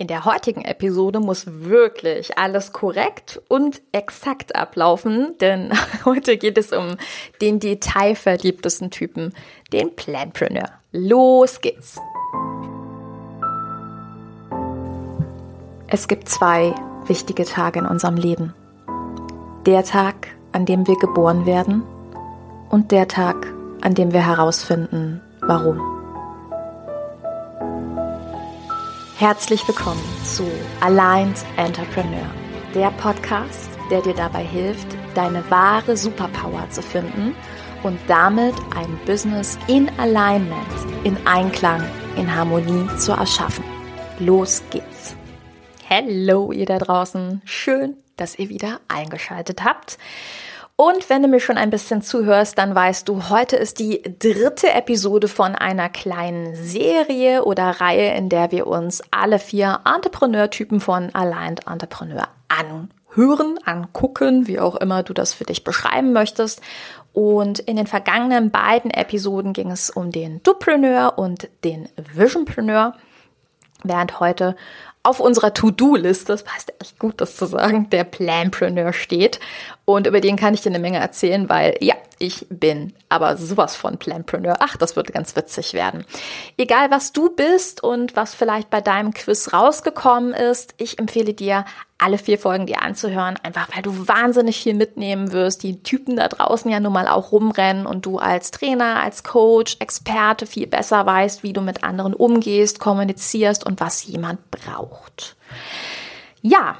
In der heutigen Episode muss wirklich alles korrekt und exakt ablaufen, denn heute geht es um den detailverliebtesten Typen, den Planpreneur. Los geht's! Es gibt zwei wichtige Tage in unserem Leben. Der Tag, an dem wir geboren werden und der Tag, an dem wir herausfinden, warum. Herzlich willkommen zu Aligned Entrepreneur, der Podcast, der dir dabei hilft, deine wahre Superpower zu finden und damit ein Business in Alignment, in Einklang, in Harmonie zu erschaffen. Los geht's! Hallo ihr da draußen, schön, dass ihr wieder eingeschaltet habt. Und wenn du mir schon ein bisschen zuhörst, dann weißt du, heute ist die dritte Episode von einer kleinen Serie oder Reihe, in der wir uns alle vier Entrepreneur-Typen von Aligned Entrepreneur anhören, angucken, wie auch immer du das für dich beschreiben möchtest. Und in den vergangenen beiden Episoden ging es um den Dupreneur und den Visionpreneur, während heute auf unserer To-Do-Liste, das passt echt gut, das zu sagen, der Planpreneur steht. Und über den kann ich dir eine Menge erzählen, weil ja, ich bin aber sowas von Planpreneur. Ach, das wird ganz witzig werden. Egal, was du bist und was vielleicht bei deinem Quiz rausgekommen ist, ich empfehle dir, alle vier Folgen dir anzuhören, einfach weil du wahnsinnig viel mitnehmen wirst. Die Typen da draußen ja nun mal auch rumrennen und du als Trainer, als Coach, Experte viel besser weißt, wie du mit anderen umgehst, kommunizierst und was jemand braucht. Ja,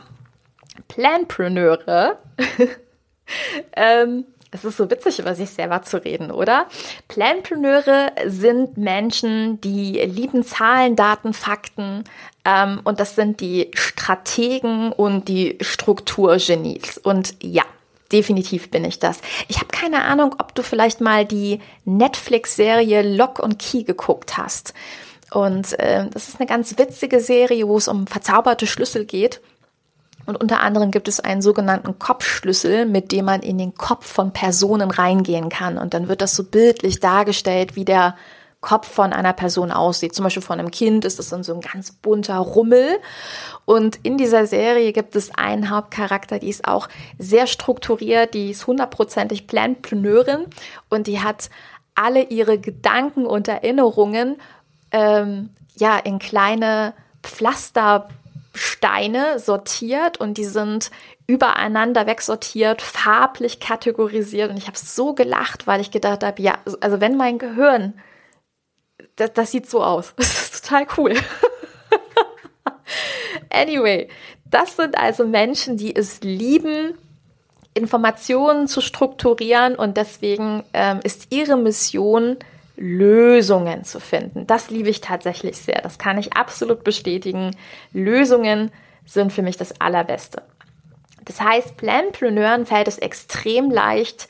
Planpreneure ähm, es ist so witzig, über sich selber zu reden, oder? Planpreneure sind Menschen, die lieben Zahlen, Daten, Fakten. Ähm, und das sind die Strategen und die Strukturgenies. Und ja, definitiv bin ich das. Ich habe keine Ahnung, ob du vielleicht mal die Netflix-Serie Lock und Key geguckt hast. Und äh, das ist eine ganz witzige Serie, wo es um verzauberte Schlüssel geht. Und unter anderem gibt es einen sogenannten Kopfschlüssel, mit dem man in den Kopf von Personen reingehen kann. Und dann wird das so bildlich dargestellt, wie der Kopf von einer Person aussieht. Zum Beispiel von einem Kind ist das dann so ein ganz bunter Rummel. Und in dieser Serie gibt es einen Hauptcharakter, die ist auch sehr strukturiert, die ist hundertprozentig Planpreneurin und die hat alle ihre Gedanken und Erinnerungen ähm, ja in kleine Pflaster Steine sortiert und die sind übereinander wegsortiert, farblich kategorisiert und ich habe so gelacht, weil ich gedacht habe, ja, also wenn mein Gehirn, das, das sieht so aus, das ist total cool. anyway, das sind also Menschen, die es lieben, Informationen zu strukturieren und deswegen ähm, ist ihre Mission, Lösungen zu finden. Das liebe ich tatsächlich sehr. Das kann ich absolut bestätigen. Lösungen sind für mich das Allerbeste. Das heißt, Planpreneuren fällt es extrem leicht,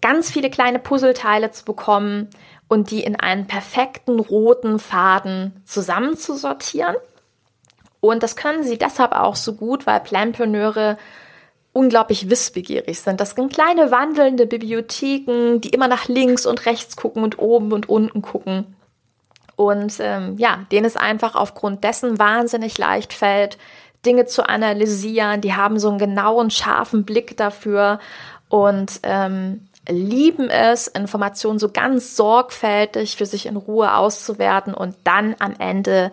ganz viele kleine Puzzleteile zu bekommen und die in einen perfekten roten Faden zusammenzusortieren. Und das können sie deshalb auch so gut, weil Planpreneure unglaublich wissbegierig sind. Das sind kleine wandelnde Bibliotheken, die immer nach links und rechts gucken und oben und unten gucken. Und ähm, ja, denen es einfach aufgrund dessen wahnsinnig leicht fällt, Dinge zu analysieren. Die haben so einen genauen, scharfen Blick dafür und ähm, lieben es, Informationen so ganz sorgfältig für sich in Ruhe auszuwerten und dann am Ende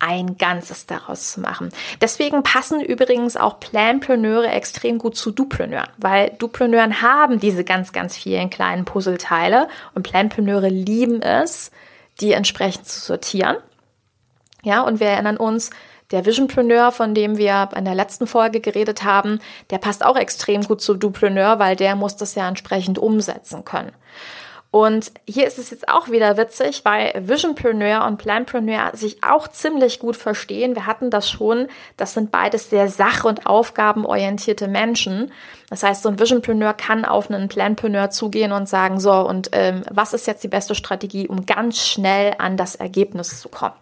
ein Ganzes daraus zu machen. Deswegen passen übrigens auch Planpreneure extrem gut zu Dupreneuren, weil Dupreneuren haben diese ganz, ganz vielen kleinen Puzzleteile und Planpreneure lieben es, die entsprechend zu sortieren. Ja, und wir erinnern uns, der Visionpreneur, von dem wir in der letzten Folge geredet haben, der passt auch extrem gut zu Dupreneur, weil der muss das ja entsprechend umsetzen können. Und hier ist es jetzt auch wieder witzig, weil Visionpreneur und Planpreneur sich auch ziemlich gut verstehen. Wir hatten das schon. Das sind beides sehr sach- und aufgabenorientierte Menschen. Das heißt, so ein Visionpreneur kann auf einen Planpreneur zugehen und sagen, so, und ähm, was ist jetzt die beste Strategie, um ganz schnell an das Ergebnis zu kommen?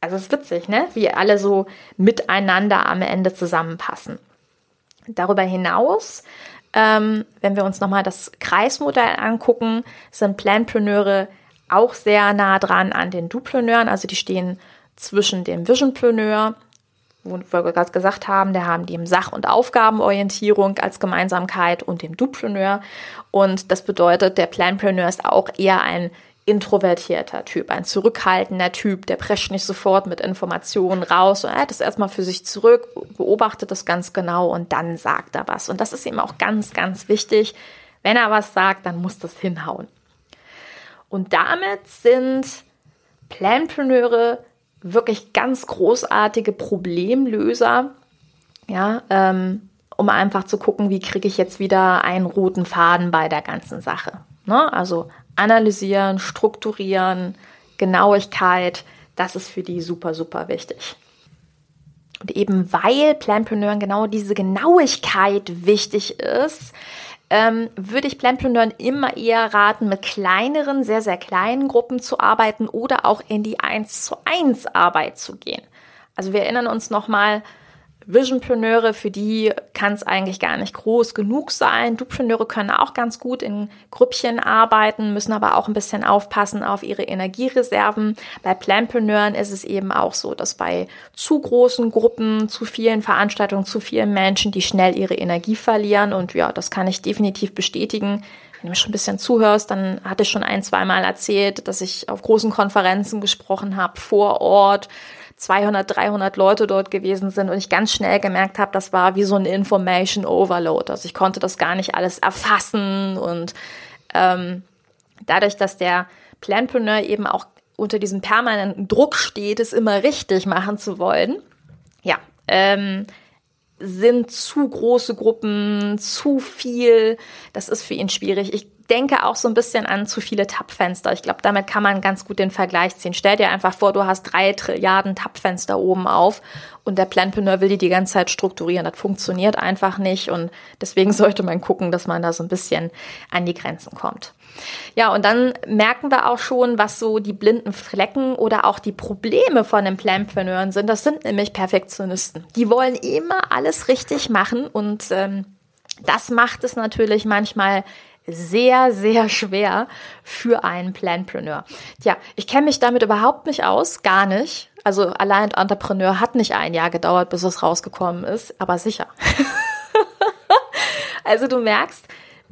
Also es ist witzig, ne? Wie alle so miteinander am Ende zusammenpassen. Darüber hinaus ähm, wenn wir uns nochmal das Kreismodell angucken, sind Planpreneure auch sehr nah dran an den Dupreneuren. Also die stehen zwischen dem Visionpreneur, wo wir gerade gesagt haben, der haben die Sach- und Aufgabenorientierung als Gemeinsamkeit und dem Dupreneur. Und das bedeutet, der Planpreneur ist auch eher ein introvertierter Typ, ein zurückhaltender Typ, der prescht nicht sofort mit Informationen raus und er hat es erstmal für sich zurück, beobachtet das ganz genau und dann sagt er was. Und das ist ihm auch ganz, ganz wichtig. Wenn er was sagt, dann muss das hinhauen. Und damit sind Planpreneure wirklich ganz großartige Problemlöser, ja, ähm, um einfach zu gucken, wie kriege ich jetzt wieder einen roten Faden bei der ganzen Sache. Ne? Also analysieren, strukturieren, Genauigkeit, das ist für die super, super wichtig. Und eben weil Planpreneuren genau diese Genauigkeit wichtig ist, ähm, würde ich Planpreneuren immer eher raten, mit kleineren, sehr, sehr kleinen Gruppen zu arbeiten oder auch in die 1 zu 1 Arbeit zu gehen. Also wir erinnern uns nochmal, Visionpreneure, für die kann es eigentlich gar nicht groß genug sein. Dupreneure können auch ganz gut in Grüppchen arbeiten, müssen aber auch ein bisschen aufpassen auf ihre Energiereserven. Bei Planpreneuren ist es eben auch so, dass bei zu großen Gruppen, zu vielen Veranstaltungen, zu vielen Menschen, die schnell ihre Energie verlieren. Und ja, das kann ich definitiv bestätigen. Wenn du mir schon ein bisschen zuhörst, dann hatte ich schon ein, zweimal erzählt, dass ich auf großen Konferenzen gesprochen habe, vor Ort, 200, 300 Leute dort gewesen sind und ich ganz schnell gemerkt habe, das war wie so ein Information Overload. Also ich konnte das gar nicht alles erfassen und ähm, dadurch, dass der Planpreneur eben auch unter diesem permanenten Druck steht, es immer richtig machen zu wollen, ja, ähm, sind zu große Gruppen, zu viel. Das ist für ihn schwierig. Ich denke auch so ein bisschen an zu viele Tab-Fenster. Ich glaube, damit kann man ganz gut den Vergleich ziehen. Stell dir einfach vor, du hast drei Trilliarden Tab-Fenster oben auf und der Planpreneur will die die ganze Zeit strukturieren. Das funktioniert einfach nicht und deswegen sollte man gucken, dass man da so ein bisschen an die Grenzen kommt. Ja, und dann merken wir auch schon, was so die blinden Flecken oder auch die Probleme von den Planpreneuren sind. Das sind nämlich Perfektionisten. Die wollen immer alles richtig machen und ähm, das macht es natürlich manchmal sehr, sehr schwer für einen Planpreneur. Tja, ich kenne mich damit überhaupt nicht aus, gar nicht. Also allein Entrepreneur hat nicht ein Jahr gedauert, bis es rausgekommen ist, aber sicher. also du merkst,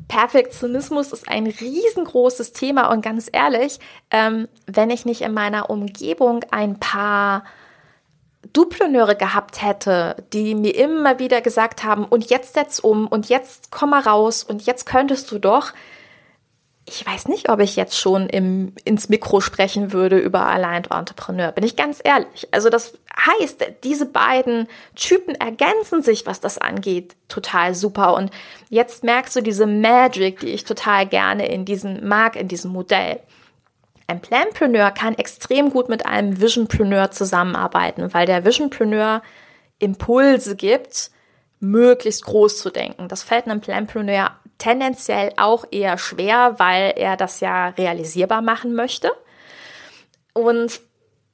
Perfektionismus ist ein riesengroßes Thema und ganz ehrlich, ähm, wenn ich nicht in meiner Umgebung ein paar Dupreneure gehabt hätte, die mir immer wieder gesagt haben, und jetzt setz um und jetzt komm mal raus und jetzt könntest du doch, ich weiß nicht, ob ich jetzt schon im, ins Mikro sprechen würde über Aligned Entrepreneur, bin ich ganz ehrlich. Also das heißt, diese beiden Typen ergänzen sich, was das angeht, total super. Und jetzt merkst du diese Magic, die ich total gerne in diesem mag, in diesem Modell. Ein Planpreneur kann extrem gut mit einem Visionpreneur zusammenarbeiten, weil der Visionpreneur Impulse gibt, möglichst groß zu denken. Das fällt einem Planpreneur tendenziell auch eher schwer, weil er das ja realisierbar machen möchte. Und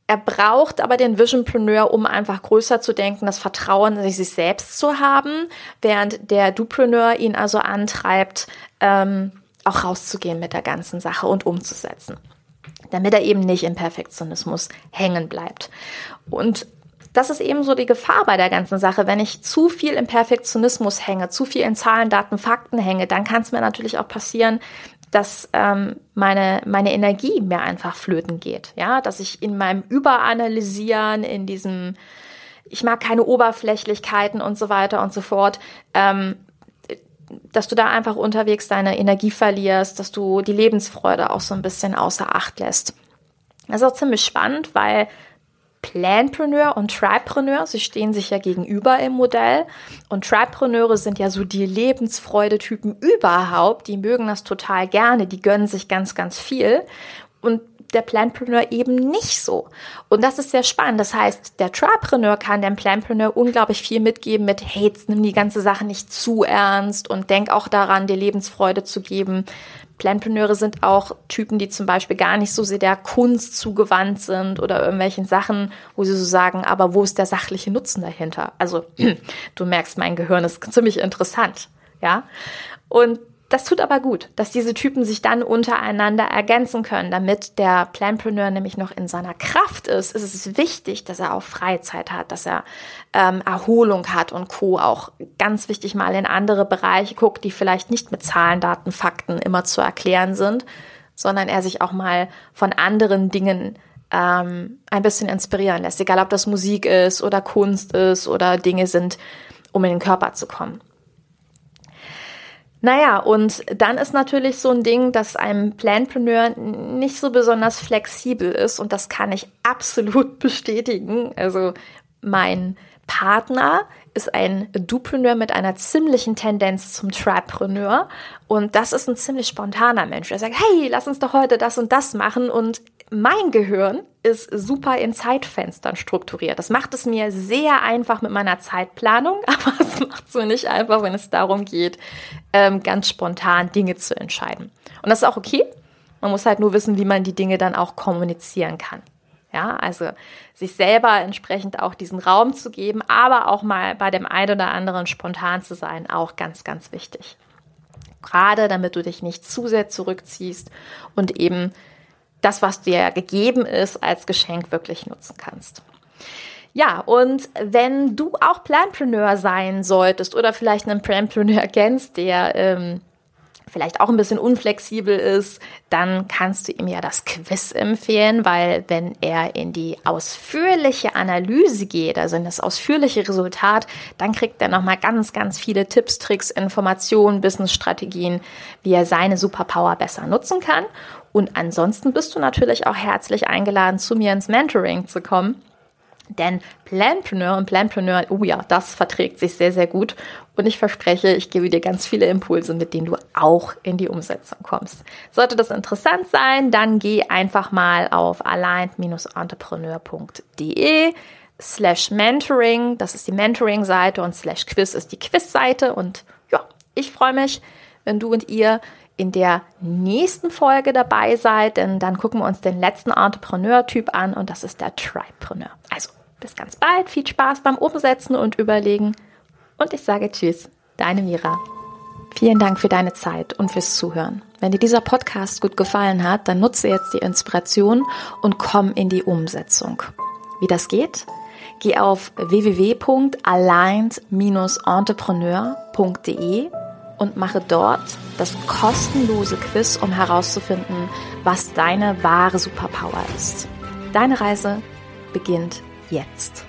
er braucht aber den Visionpreneur, um einfach größer zu denken, das Vertrauen in sich selbst zu haben, während der Dupreneur ihn also antreibt, ähm, auch rauszugehen mit der ganzen Sache und umzusetzen damit er eben nicht im Perfektionismus hängen bleibt. Und das ist eben so die Gefahr bei der ganzen Sache. Wenn ich zu viel im Perfektionismus hänge, zu viel in Zahlen, Daten, Fakten hänge, dann kann es mir natürlich auch passieren, dass ähm, meine, meine Energie mir einfach flöten geht. Ja, dass ich in meinem Überanalysieren, in diesem, ich mag keine Oberflächlichkeiten und so weiter und so fort, ähm, dass du da einfach unterwegs deine Energie verlierst, dass du die Lebensfreude auch so ein bisschen außer Acht lässt. Das ist auch ziemlich spannend, weil Planpreneur und Tripreneur, sie stehen sich ja gegenüber im Modell. Und Tripreneure sind ja so die Lebensfreude-Typen überhaupt. Die mögen das total gerne, die gönnen sich ganz, ganz viel. Und der Planpreneur eben nicht so. Und das ist sehr spannend. Das heißt, der Trapreneur kann dem Planpreneur unglaublich viel mitgeben mit, hey, jetzt nimm die ganze Sache nicht zu ernst und denk auch daran, dir Lebensfreude zu geben. Planpreneure sind auch Typen, die zum Beispiel gar nicht so sehr der Kunst zugewandt sind oder irgendwelchen Sachen, wo sie so sagen, aber wo ist der sachliche Nutzen dahinter? Also, du merkst, mein Gehirn ist ziemlich interessant, ja. Und das tut aber gut, dass diese Typen sich dann untereinander ergänzen können, damit der Planpreneur nämlich noch in seiner Kraft ist. Ist es wichtig, dass er auch Freizeit hat, dass er ähm, Erholung hat und Co. Auch ganz wichtig mal in andere Bereiche guckt, die vielleicht nicht mit Zahlen, Daten, Fakten immer zu erklären sind, sondern er sich auch mal von anderen Dingen ähm, ein bisschen inspirieren lässt. Egal, ob das Musik ist oder Kunst ist oder Dinge sind, um in den Körper zu kommen. Naja, und dann ist natürlich so ein Ding, dass ein Planpreneur nicht so besonders flexibel ist und das kann ich absolut bestätigen. Also mein Partner ist ein Dupreneur mit einer ziemlichen Tendenz zum Tripreneur und das ist ein ziemlich spontaner Mensch. Er sagt, hey, lass uns doch heute das und das machen und mein Gehirn ist super in Zeitfenstern strukturiert. Das macht es mir sehr einfach mit meiner Zeitplanung, aber es macht es mir nicht einfach, wenn es darum geht, ähm, ganz spontan Dinge zu entscheiden. Und das ist auch okay. Man muss halt nur wissen, wie man die Dinge dann auch kommunizieren kann. Ja, also sich selber entsprechend auch diesen Raum zu geben, aber auch mal bei dem einen oder anderen spontan zu sein, auch ganz, ganz wichtig. Gerade damit du dich nicht zu sehr zurückziehst und eben das, was dir gegeben ist, als Geschenk wirklich nutzen kannst. Ja, und wenn du auch Planpreneur sein solltest oder vielleicht einen Planpreneur kennst, der ähm, vielleicht auch ein bisschen unflexibel ist, dann kannst du ihm ja das Quiz empfehlen, weil wenn er in die ausführliche Analyse geht, also in das ausführliche Resultat, dann kriegt er nochmal ganz, ganz viele Tipps, Tricks, Informationen, Businessstrategien, wie er seine Superpower besser nutzen kann. Und ansonsten bist du natürlich auch herzlich eingeladen, zu mir ins Mentoring zu kommen. Denn Planpreneur und Planpreneur, oh ja, das verträgt sich sehr, sehr gut. Und ich verspreche, ich gebe dir ganz viele Impulse, mit denen du auch in die Umsetzung kommst. Sollte das interessant sein, dann geh einfach mal auf aligned-entrepreneur.de slash mentoring. Das ist die Mentoring-Seite und slash quiz ist die Quiz-Seite. Und ja, ich freue mich, wenn du und ihr in der nächsten Folge dabei seid, denn dann gucken wir uns den letzten Entrepreneur-Typ an und das ist der Tripreneur. Also bis ganz bald, viel Spaß beim Umsetzen und Überlegen und ich sage Tschüss, deine Mira. Vielen Dank für deine Zeit und fürs Zuhören. Wenn dir dieser Podcast gut gefallen hat, dann nutze jetzt die Inspiration und komm in die Umsetzung. Wie das geht? Geh auf www.aligned-entrepreneur.de und mache dort das kostenlose Quiz, um herauszufinden, was deine wahre Superpower ist. Deine Reise beginnt jetzt.